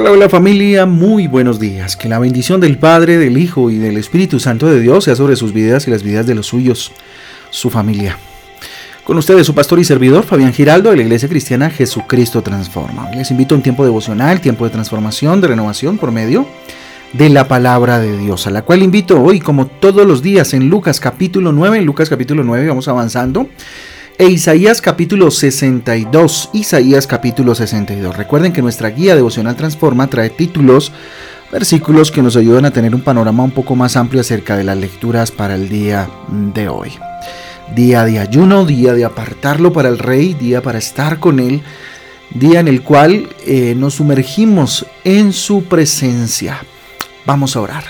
Hola, hola familia, muy buenos días. Que la bendición del Padre, del Hijo y del Espíritu Santo de Dios sea sobre sus vidas y las vidas de los suyos, su familia. Con ustedes su pastor y servidor Fabián Giraldo de la Iglesia Cristiana Jesucristo Transforma. Les invito a un tiempo devocional, tiempo de transformación, de renovación por medio de la palabra de Dios, a la cual invito hoy, como todos los días, en Lucas capítulo 9, en Lucas capítulo 9 vamos avanzando e Isaías capítulo 62. Isaías capítulo 62. Recuerden que nuestra guía devocional Transforma trae títulos, versículos que nos ayudan a tener un panorama un poco más amplio acerca de las lecturas para el día de hoy. Día de ayuno, día de apartarlo para el rey, día para estar con él, día en el cual eh, nos sumergimos en su presencia. Vamos a orar.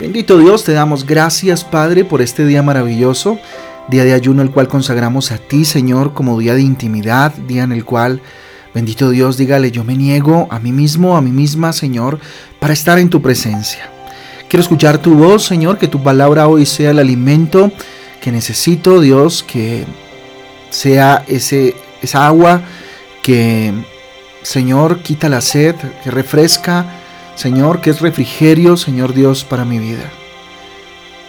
Bendito Dios, te damos gracias Padre por este día maravilloso día de ayuno el cual consagramos a ti, Señor, como día de intimidad, día en el cual, bendito Dios, dígale, yo me niego a mí mismo, a mí misma, Señor, para estar en tu presencia. Quiero escuchar tu voz, Señor, que tu palabra hoy sea el alimento que necesito, Dios, que sea ese, esa agua que, Señor, quita la sed, que refresca, Señor, que es refrigerio, Señor Dios, para mi vida.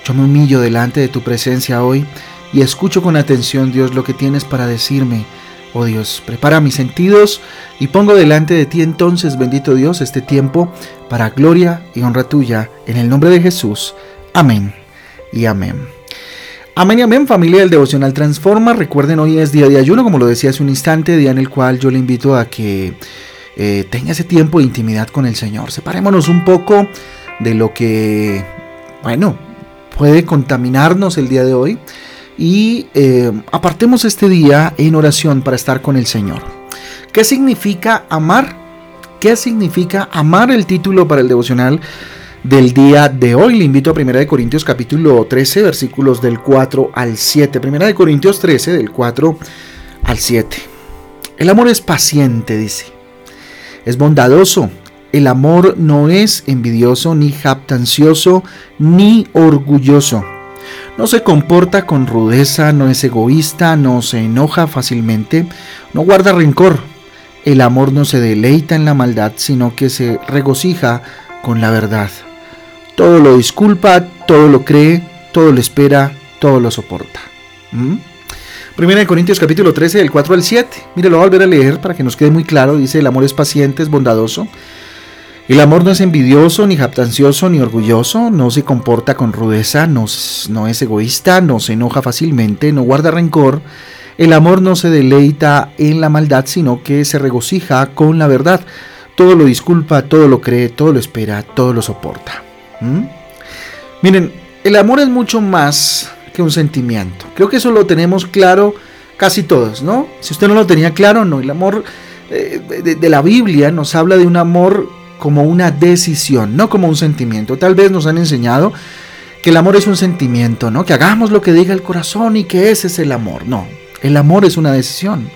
Yo me humillo delante de tu presencia hoy y escucho con atención, Dios, lo que tienes para decirme. Oh Dios, prepara mis sentidos y pongo delante de ti entonces, bendito Dios, este tiempo para gloria y honra tuya, en el nombre de Jesús. Amén y amén. Amén y amén, familia del Devocional Transforma. Recuerden, hoy es día de ayuno, como lo decía hace un instante, día en el cual yo le invito a que eh, tenga ese tiempo de intimidad con el Señor. Separémonos un poco de lo que, bueno, puede contaminarnos el día de hoy y eh, apartemos este día en oración para estar con el Señor. ¿Qué significa amar? ¿Qué significa amar el título para el devocional del día de hoy? Le invito a 1 Corintios capítulo 13 versículos del 4 al 7. 1 Corintios 13 del 4 al 7. El amor es paciente, dice. Es bondadoso. El amor no es envidioso, ni jactancioso, ni orgulloso no se comporta con rudeza, no es egoísta, no se enoja fácilmente, no guarda rencor. El amor no se deleita en la maldad, sino que se regocija con la verdad. Todo lo disculpa, todo lo cree, todo lo espera, todo lo soporta. ¿Mm? Primera Corintios capítulo 13, del 4 al 7. Mire, lo voy a volver a leer para que nos quede muy claro. Dice, el amor es paciente, es bondadoso. El amor no es envidioso, ni jactancioso, ni orgulloso, no se comporta con rudeza, no, no, es egoísta, no se enoja fácilmente, no guarda rencor. El amor no se deleita en la maldad, sino que se regocija con la verdad. Todo lo disculpa, todo lo cree, todo lo espera, todo lo soporta. ¿Mm? Miren, el amor es mucho más que un sentimiento. Creo que eso lo tenemos claro casi todos, ¿no? Si usted no lo tenía claro, no. El amor eh, de la Biblia nos habla de un amor como una decisión, no como un sentimiento. Tal vez nos han enseñado que el amor es un sentimiento, ¿no? Que hagamos lo que diga el corazón y que ese es el amor. No, el amor es una decisión.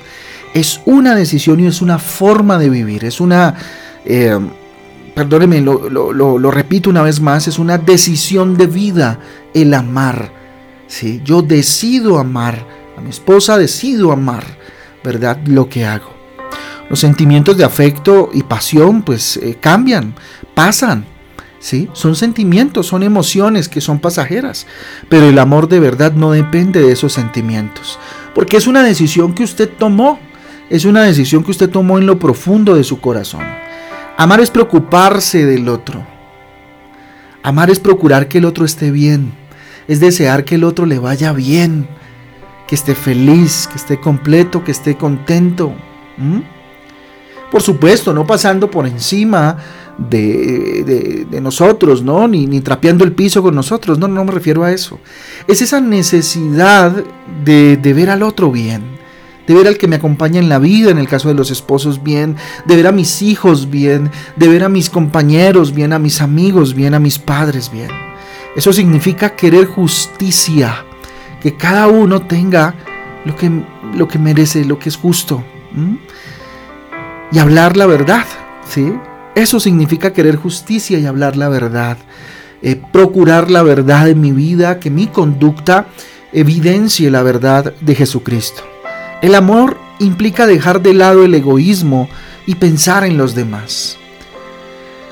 Es una decisión y es una forma de vivir. Es una, eh, perdóneme, lo, lo, repito una vez más, es una decisión de vida el amar. ¿sí? Yo decido amar. A mi esposa decido amar, ¿verdad? Lo que hago. Los sentimientos de afecto y pasión pues eh, cambian, pasan. ¿sí? Son sentimientos, son emociones que son pasajeras. Pero el amor de verdad no depende de esos sentimientos. Porque es una decisión que usted tomó. Es una decisión que usted tomó en lo profundo de su corazón. Amar es preocuparse del otro. Amar es procurar que el otro esté bien. Es desear que el otro le vaya bien. Que esté feliz, que esté completo, que esté contento. Por supuesto, no pasando por encima de, nosotros, ¿no? Ni, ni, trapeando el piso con nosotros, no, no me refiero a eso. Es esa necesidad de, de ver al otro bien, de ver al que me acompaña en la vida, en el caso de los esposos, bien, de ver a mis hijos bien, de ver a mis compañeros bien, a mis amigos bien, a mis padres bien. Eso significa querer justicia, que cada uno tenga lo que, lo que merece, lo que es justo y hablar la verdad, ¿sí? Eso significa querer justicia y hablar la verdad. Eh, procurar la verdad en mi vida, que mi conducta evidencie la verdad de Jesucristo. El amor implica dejar de lado el egoísmo y pensar en los demás.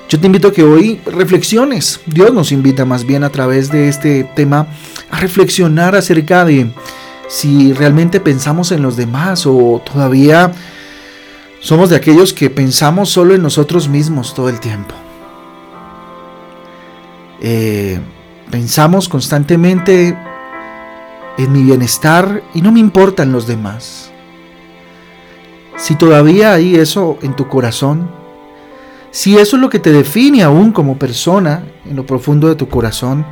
Yo te invito a que hoy reflexiones. Dios nos invita más bien a través de este tema a reflexionar acerca de si realmente pensamos en los demás o todavía somos de aquellos que pensamos solo en nosotros mismos todo el tiempo. Eh, pensamos constantemente en mi bienestar y no me importan los demás. Si todavía hay eso en tu corazón, si eso es lo que te define aún como persona en lo profundo de tu corazón,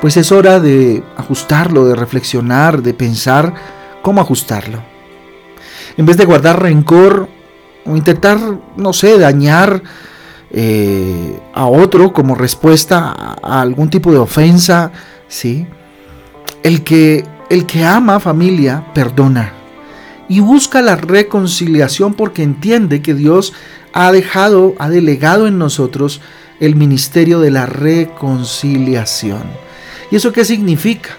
pues es hora de ajustarlo, de reflexionar, de pensar cómo ajustarlo. En vez de guardar rencor o intentar, no sé, dañar eh, a otro como respuesta a, algún tipo de ofensa, ¿sí? El que, el que ama familia perdona y busca la reconciliación porque entiende que Dios ha dejado, ha delegado en nosotros el ministerio de la reconciliación. ¿Y eso qué significa?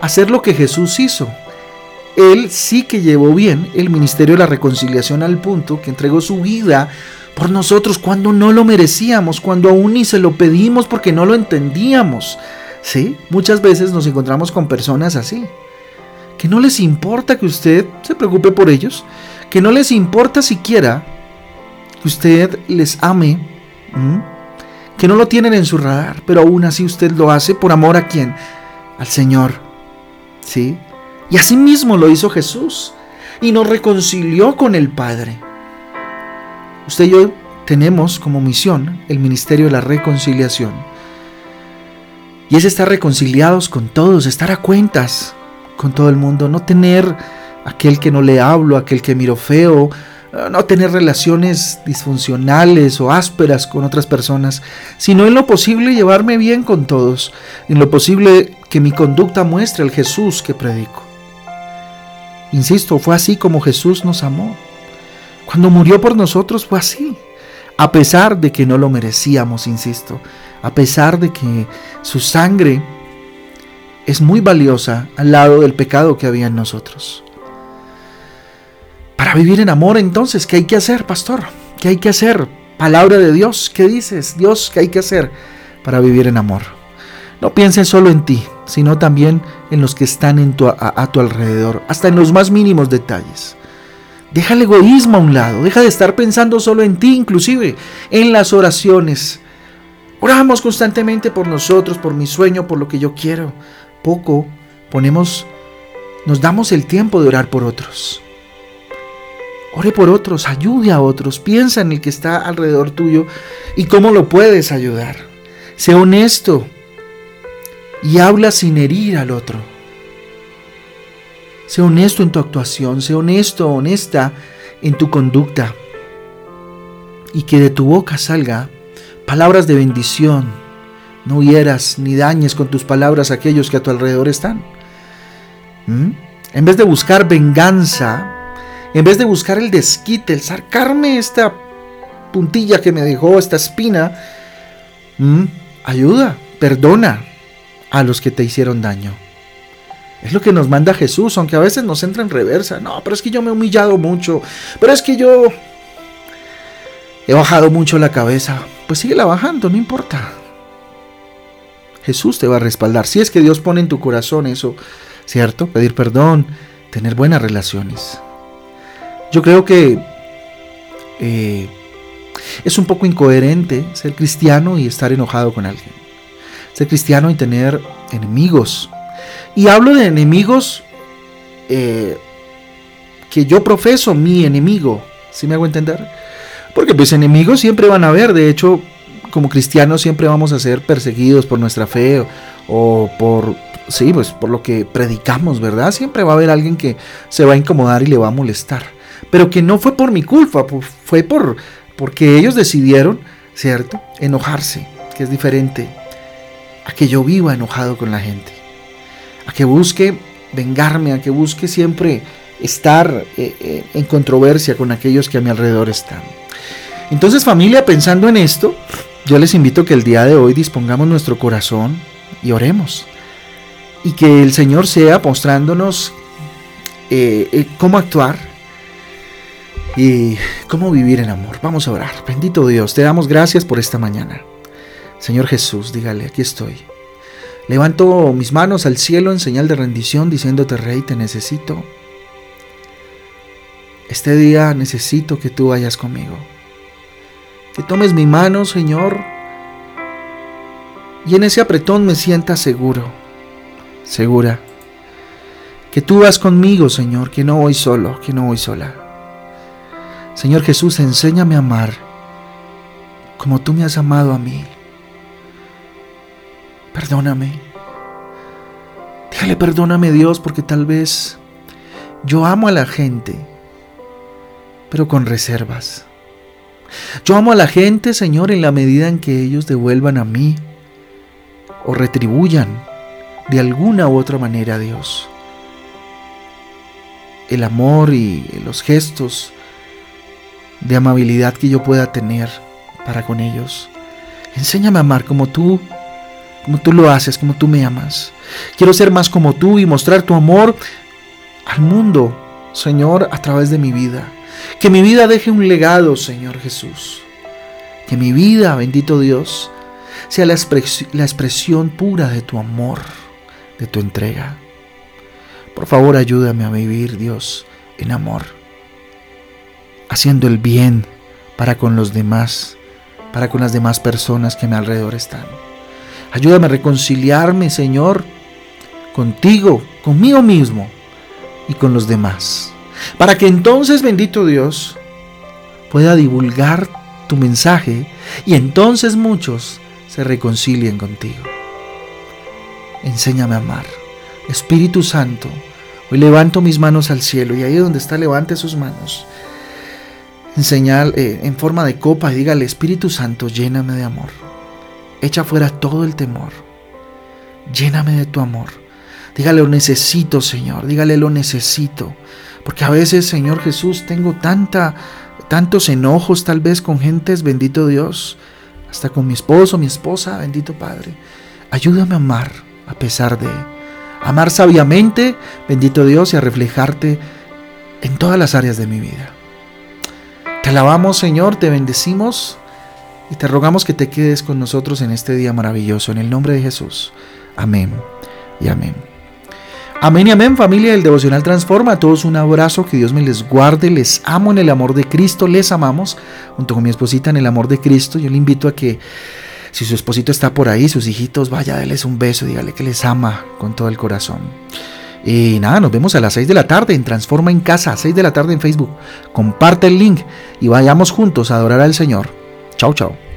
Hacer lo que Jesús hizo. Él sí que llevó bien el ministerio de la reconciliación al punto que entregó su vida por nosotros cuando no lo merecíamos, cuando aún ni se lo pedimos porque no lo entendíamos. ¿Sí? Muchas veces nos encontramos con personas así, que no les importa que usted se preocupe por ellos, que no les importa siquiera que usted les ame, que no lo tienen en su radar, pero aún así usted lo hace por amor a quién? Al Señor. ¿Sí? Y así mismo lo hizo Jesús y nos reconcilió con el Padre. Usted y yo tenemos como misión el ministerio de la reconciliación. Y es estar reconciliados con todos, estar a cuentas con todo el mundo, no tener aquel que no le hablo, aquel que miro feo, no tener relaciones disfuncionales o ásperas con otras personas, sino en lo posible llevarme bien con todos, en lo posible que mi conducta muestre el Jesús que predico. Insisto, fue así como Jesús nos amó. Cuando murió por nosotros fue así, a pesar de que no lo merecíamos, insisto, a pesar de que su sangre es muy valiosa al lado del pecado que había en nosotros. Para vivir en amor, entonces, ¿qué hay que hacer, pastor? ¿Qué hay que hacer? Palabra de Dios, ¿qué dices? Dios, ¿qué hay que hacer para vivir en amor? No pienses solo en ti, sino también en los que están en tu, a tu alrededor, hasta en los más mínimos detalles. Deja el egoísmo a un lado, deja de estar pensando solo en ti, inclusive en las oraciones. Oramos constantemente por nosotros, por mi sueño, por lo que yo quiero. Poco ponemos, nos damos el tiempo de orar por otros. Ore por otros, ayude a otros, piensa en el que está alrededor tuyo y cómo lo puedes ayudar. Sé honesto y habla sin herir al otro. Sé honesto en tu actuación, sé honesto, honesta en tu conducta. Y que de tu boca salga palabras de bendición. No hieras ni dañes con tus palabras a aquellos que a tu alrededor están. ¿Mm? En vez de buscar venganza, en vez de buscar el desquite, el sacarme esta puntilla que me dejó, esta espina, ¿Mm? ayuda, perdona a los que te hicieron daño. Es lo que nos manda Jesús, aunque a veces nos entra en reversa. No, pero es que yo me he humillado mucho. Pero es que yo he bajado mucho la cabeza. Pues síguela bajando, no importa. Jesús te va a respaldar. Si es que Dios pone en tu corazón eso, ¿cierto? Pedir perdón, tener buenas relaciones. Yo creo que eh, es un poco incoherente ser cristiano y estar enojado con alguien. Cristiano y tener enemigos y hablo de enemigos eh, que yo profeso mi enemigo. ¿Sí me hago entender? Porque pues enemigos siempre van a haber. De hecho, como cristianos siempre vamos a ser perseguidos por nuestra fe o, por sí, pues por lo que predicamos, ¿verdad? Siempre va a haber alguien que se va a incomodar y le va a molestar. Pero que no fue por mi culpa, fue por porque ellos decidieron, ¿cierto? Enojarse, que es diferente a que yo viva enojado con la gente a que busque vengarme, a que busque siempre estar eh, eh, en controversia con aquellos que a mi alrededor están. Entonces familia, pensando en esto, yo les invito que el día de hoy dispongamos nuestro corazón y oremos. Y que el Señor sea mostrándonos eh, cómo actuar y cómo vivir en amor. Vamos a orar. Bendito Dios, te damos gracias por esta mañana. Señor Jesús, dígale, aquí estoy. Levanto mis manos al cielo en señal de rendición diciéndote, Rey, te necesito. Este día necesito que tú vayas conmigo. Que tomes mi mano, Señor, y en ese apretón me sienta seguro, segura. Que tú vas conmigo, Señor, que no voy solo, que no voy sola. Señor Jesús, enséñame a amar como tú me has amado a mí. Perdóname. Dígale, perdóname Dios, porque tal vez yo amo a la gente, pero con reservas. Yo amo a la gente, Señor, en la medida en que ellos devuelvan a mí o retribuyan de alguna u otra manera a Dios. El amor y los gestos de amabilidad que yo pueda tener para con ellos. Enséñame a amar como tú, como tú lo haces, como tú me amas. Quiero ser más como tú y mostrar tu amor al mundo, Señor, a través de mi vida. Que mi vida deje un legado, Señor Jesús. Que mi vida, bendito Dios, sea la, expresión pura de tu amor, de tu entrega. Por favor, ayúdame a vivir, Dios, en amor haciendo el bien para con los demás, para con las demás personas que a mi alrededor están. Ayúdame a reconciliarme, Señor, contigo, conmigo mismo y con los demás. Para que entonces, bendito Dios, pueda divulgar tu mensaje y entonces muchos se reconcilien contigo. Enséñame a amar. Espíritu Santo, hoy levanto mis manos al cielo y ahí donde está levante sus manos en señal, eh, en forma de copa y dígale, Espíritu Santo, lléname de amor. Echa fuera todo el temor. Lléname de tu amor. Dígale, lo necesito, Señor. Dígale, lo necesito. Porque a veces, Señor Jesús, tengo tanta, tantos enojos tal vez con gentes, bendito Dios, hasta con mi esposo, mi esposa, bendito Padre. Ayúdame a amar a pesar de amar sabiamente, bendito Dios, y a reflejarte en todas las áreas de mi vida. Te alabamos Señor, te bendecimos y te rogamos que te quedes con nosotros en este día maravilloso. En el nombre de Jesús. Amén y amén. Amén y amén familia del Devocional Transforma. A todos un abrazo, que Dios me les guarde, les amo en el amor de Cristo, les amamos junto con mi esposita en el amor de Cristo. Yo le invito a que si su esposito está por ahí, sus hijitos, vaya, déles un beso, dígale que les ama con todo el corazón. Y nada, nos vemos a las 6 de la tarde en Transforma en Casa, 6 de la tarde en Facebook. Comparte el link y vayamos juntos a adorar al Señor. Tchau, tchau.